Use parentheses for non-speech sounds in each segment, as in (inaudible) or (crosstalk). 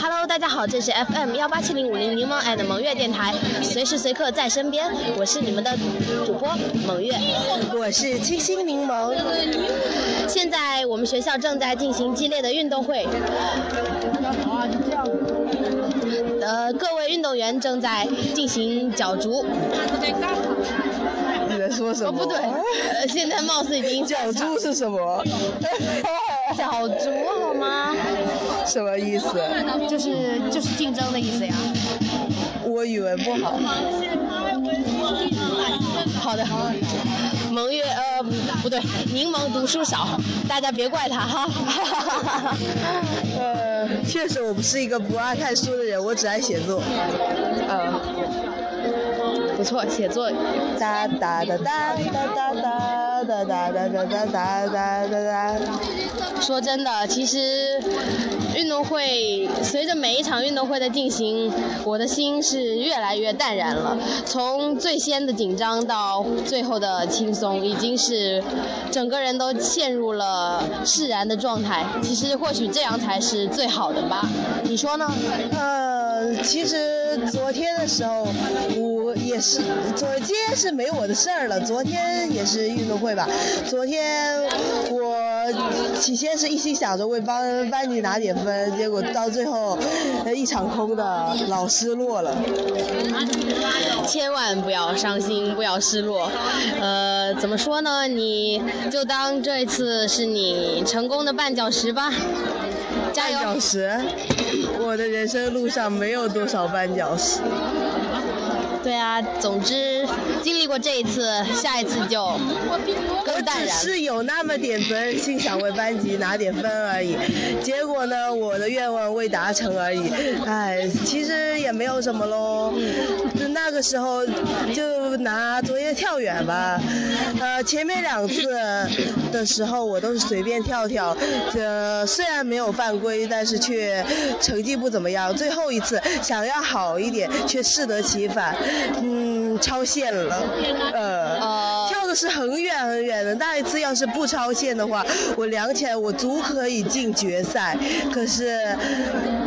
Hello，大家好，这是 FM 幺八七零五零柠檬 and 萌月电台，随时随刻在身边，我是你们的主播萌月。我是清新柠檬。现在我们学校正在进行激烈的运动会，呃，各位运动员正在进行角逐。你在说什么？哦，不对，(laughs) 呃，现在貌似已经角逐是什么？(laughs) 角逐好吗？什么意思？就是就是竞争的意思呀。我语文不好。好的，蒙月呃不对，柠檬读书少，大家别怪他哈。(laughs) 呃，确实我不是一个不爱看书的人，我只爱写作。呃，不错，写作。哒哒哒哒哒哒哒哒哒哒哒哒哒哒哒。说真的，其实运动会随着每一场运动会的进行，我的心是越来越淡然了。从最先的紧张到最后的轻松，已经是整个人都陷入了释然的状态。其实或许这样才是最好的吧？你说呢？呃，其实昨天的时候，我也是，昨天是没我的事儿了。昨天也是运动会吧？昨天我起先是一心想着为班班级拿点分，结果到最后一场空的，老失落了。千万不要伤心，不要失落。呃，怎么说呢？你就当这一次是你成功的绊脚石吧。加油！绊脚石，我的人生路上没有多少绊脚石。对啊，总之经历过这一次，下一次就更淡然。我只是有那么点分，心想为班级拿点分而已。结果呢，我的愿望未达成而已。哎，其实也没有什么喽。就那个时候，就拿昨天跳远吧。呃，前面两次的时候，我都是随便跳跳，呃，虽然没有犯规，但是却成绩不怎么样。最后一次想要好一点，却适得其反。嗯，超线了，(laughs) 呃，跳的是很远很远的。那一次要是不超线的话，我量起来我足可以进决赛。可是，呃，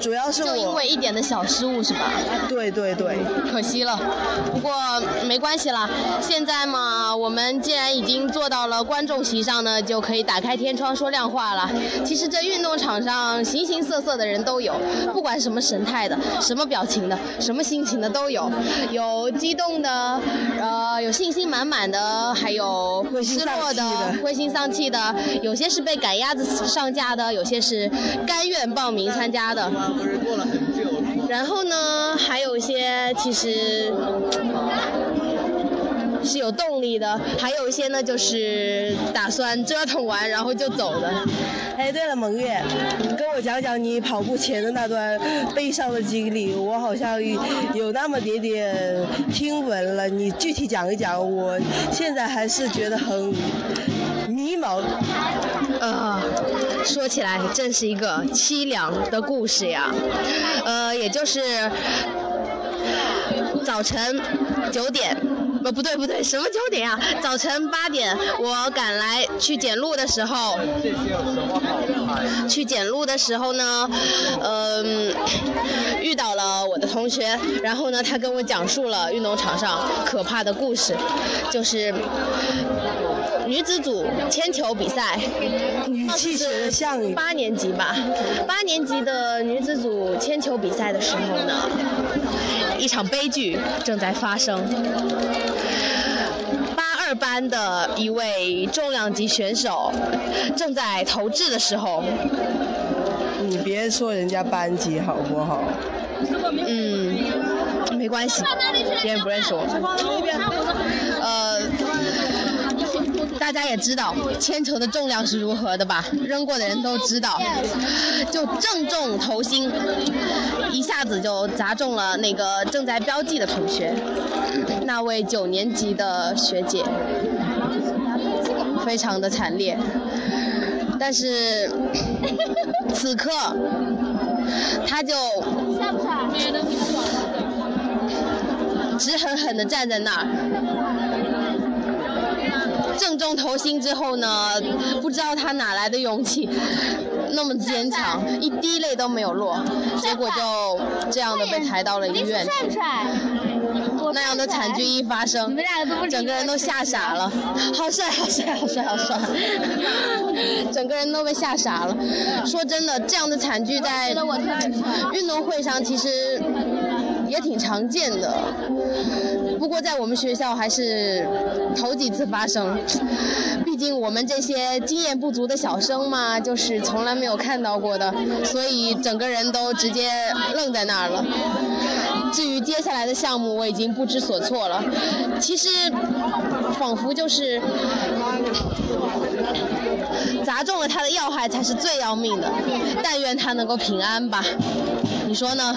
主要是就因为一点的小失误是吧？对对对，可惜了。不过没关系啦，现在嘛，我们既然已经坐到了观众席上呢，就可以打开天窗说亮话了。其实这运动场上形形色色的人都有，不管什么神态的、什么表情的、什么心情的都有。有激动的，呃，有信心满满的，还有失落的、灰心丧气的，有些是被赶鸭子上架的，有些是甘愿报名参加的。(laughs) 然后呢，还有一些其实。是有动力的，还有一些呢，就是打算折腾完然后就走的。哎，对了，蒙月，你跟我讲讲你跑步前的那段悲伤的经历，我好像有那么点点听闻了，你具体讲一讲，我现在还是觉得很迷茫。呃，说起来真是一个凄凉的故事呀。呃，也就是早晨九点。呃不对不对，什么九点啊？早晨八点，我赶来去捡路的时候，去捡路的时候呢，嗯，遇到了我的同学，然后呢，他跟我讲述了运动场上可怕的故事，就是女子组铅球比赛，语气学像八年级吧，八年级的女子组铅球比赛的时候呢，一场悲剧正在发生。八二班的一位重量级选手正在投掷的时候，你别说人家班级好不好？嗯，没关系，别人不认识我。呃，大家也知道铅球的重量是如何的吧？扔过的人都知道，就正中头心，一下子就砸中了那个正在标记的同学，那位九年级的学姐，非常的惨烈。但是此刻，他就直狠狠地站在那儿。正中头心之后呢，不知道他哪来的勇气，(laughs) 那么坚强，一滴泪都没有落，结果就这样的被抬到了医院。那样的惨剧一发生，整个人都吓傻了。好帅，好帅，好帅，好帅！(laughs) 整个人都被吓傻了。说真的，这样的惨剧在运动会上其实也挺常见的，不过在我们学校还是头几次发生。毕竟我们这些经验不足的小生嘛，就是从来没有看到过的，所以整个人都直接愣在那儿了。至于接下来的项目，我已经不知所措了。其实，仿佛就是砸中了他的要害才是最要命的。但愿他能够平安吧，你说呢？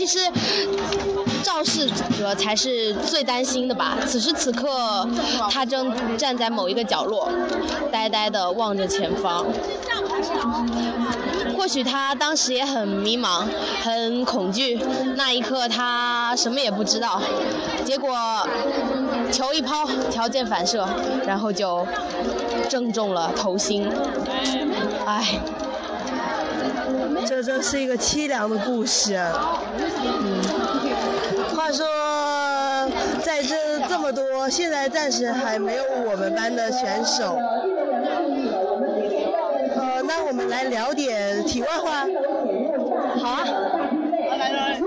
其实，肇事者才是最担心的吧。此时此刻，他正站在某一个角落，呆呆地望着前方。或许他当时也很迷茫，很恐惧。那一刻他什么也不知道，结果球一抛，条件反射，然后就正中了头心。唉，这真是一个凄凉的故事。嗯，话说在这这么多，现在暂时还没有我们班的选手。呃那我们来聊点题外话。好啊，来来来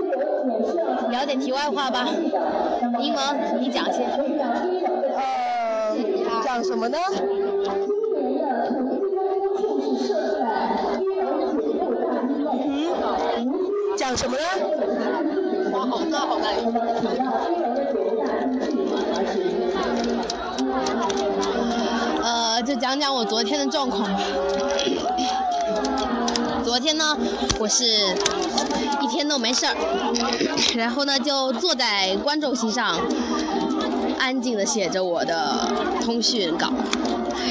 聊点题外话吧。英文你讲先。呃，讲什么呢？讲什么呢？哇，好大好大。呃，就讲讲我昨天的状况吧。昨天呢，我是一天都没事儿，然后呢就坐在观众席上，安静的写着我的通讯稿，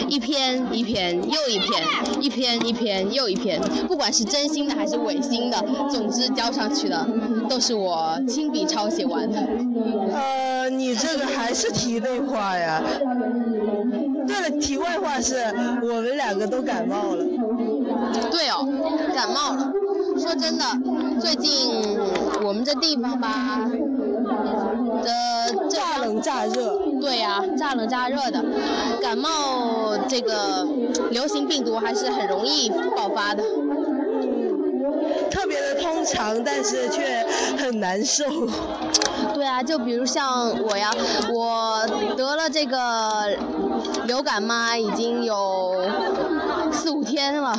一篇一篇又一篇，一篇一篇又一篇，不管是真心的还是违心的，总之交上去的都是我亲笔抄写完的。呃，你这个还是题内话呀？对了，题外话是我们两个都感冒了。对哦，感冒了。说真的，最近我们这地方吧，的乍冷乍热。对呀，乍冷乍热的，感冒这个流行病毒还是很容易爆发的。特别的通常，但是却很难受。对啊，就比如像我呀，我得了这个流感嘛，已经有四五天了，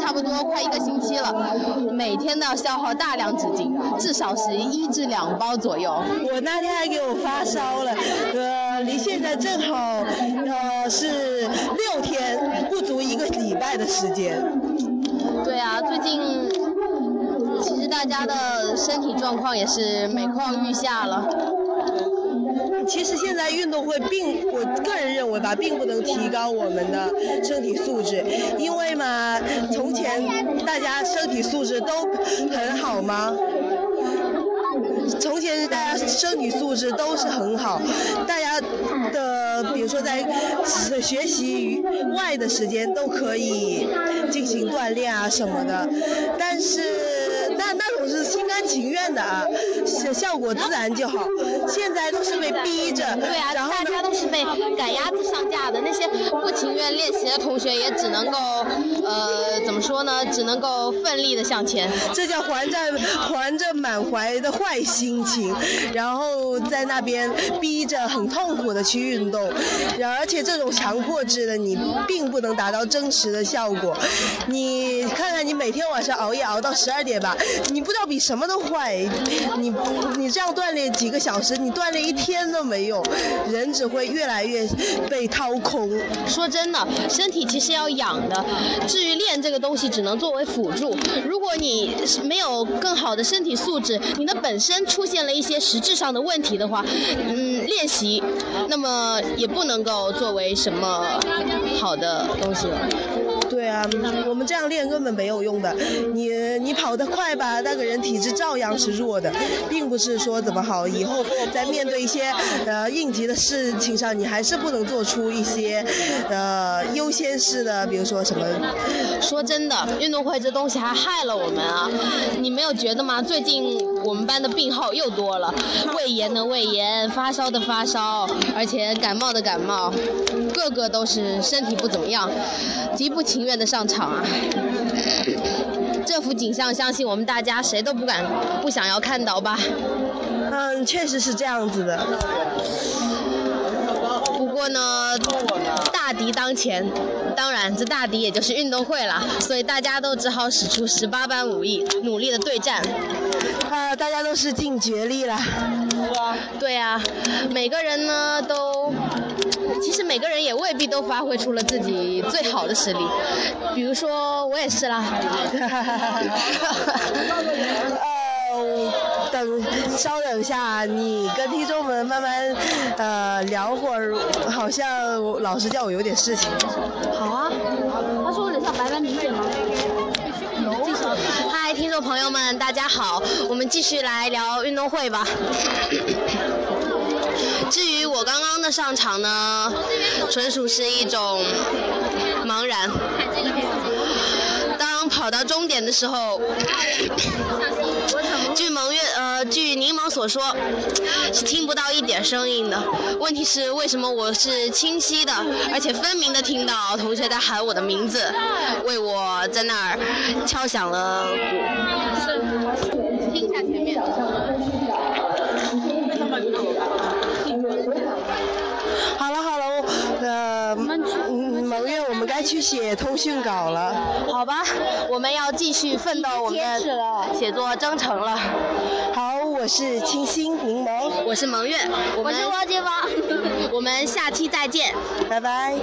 差不多快一个星期了，每天都要消耗大量纸巾，至少是一至两包左右。我那天还给我发烧了，呃，离现在正好呃是六天，不足一个礼拜的时间。对啊，最近。其实大家的身体状况也是每况愈下了。其实现在运动会并，我个人认为吧，并不能提高我们的身体素质，因为嘛，从前大家身体素质都很好吗？从前大家身体素质都是很好，大家的比如说在学习外的时间都可以进行锻炼啊什么的，但是情愿的啊，效效果自然就好。现在都是被逼着，对啊，然后大家都是被赶鸭子上架的，那些不情愿练习的同学也只能够呃怎么说呢？只能够奋力的向前。这叫还着还着满怀的坏心。心情，然后在那边逼着很痛苦的去运动，然而且这种强迫制的你并不能达到真实的效果。你看看你每天晚上熬夜熬到十二点吧，你不知道比什么都坏。你你这样锻炼几个小时，你锻炼一天都没用，人只会越来越被掏空。说真的，身体其实要养的，至于练这个东西只能作为辅助。如果你没有更好的身体素质，你的本身。出现了一些实质上的问题的话，嗯，练习，那么也不能够作为什么好的东西了。对啊，我们这样练根本没有用的。你你跑得快吧，那个人体质照样是弱的，并不是说怎么好。以后在面对一些呃应急的事情上，你还是不能做出一些呃优先式的，比如说什么。说真的，运动会这东西还害了我们啊！你没有觉得吗？最近我们班的病号又多了，胃炎的胃炎，发烧的发烧，而且感冒的感冒，个个都是身体不怎么样，极不情愿的上场啊！这幅景象，相信我们大家谁都不敢不想要看到吧？嗯，确实是这样子的。不过呢，大敌当前，当然这大敌也就是运动会了，所以大家都只好使出十八般武艺，努力的对战。啊，大家都是尽全力了。对啊，每个人呢都，其实每个人也未必都发挥出了自己最好的实力。比如说我也是啦。(laughs) (laughs) 呃，等稍等一下，你跟听众们慢慢呃聊会儿，好像老师叫我有点事情。好啊。他说我得上白班理解吗？嗨，听众朋友们，大家好，我们继续来聊运动会吧。至于我刚刚的上场呢，纯属是一种茫然。当跑到终点的时候，据蒙月呃，据柠檬所说，是听不到一点声音的。问题是为什么我是清晰的，而且分明的听到同学在喊我的名字，为我在那儿敲响了鼓。听一下前面。好了好了，呃，嗯，蒙月，我们该去写通讯稿了。好吧，我们要继续奋斗我们的写作征程了。好，我是清新柠檬，我是蒙月，我是汪金芳，(laughs) 我们下期再见，拜拜。